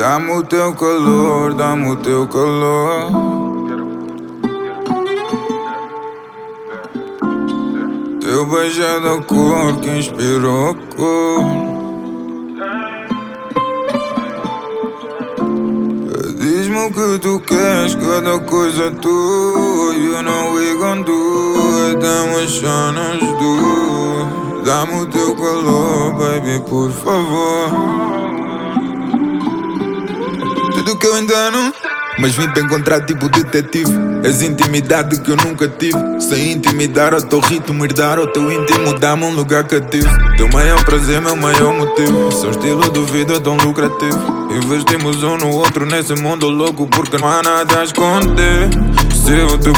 Dá-me o teu calor, dá-me o teu calor. Teu beijo é da cor que inspirou a cor. Diz-me o que tu queres, cada coisa é tua. You know we gon' do it, then we shine as do. Dá-me o teu calor, baby, por favor. Tudo que eu engano. Mas vim te encontrar tipo detetive. És intimidade que eu nunca tive. Sem intimidar ao teu ritmo Herdar ao teu íntimo Dá-me um lugar cativo. Teu maior prazer, meu maior motivo. Seu estilo de vida é tão lucrativo. Investimos um no outro nesse mundo louco Porque não há nada a esconder. Se eu te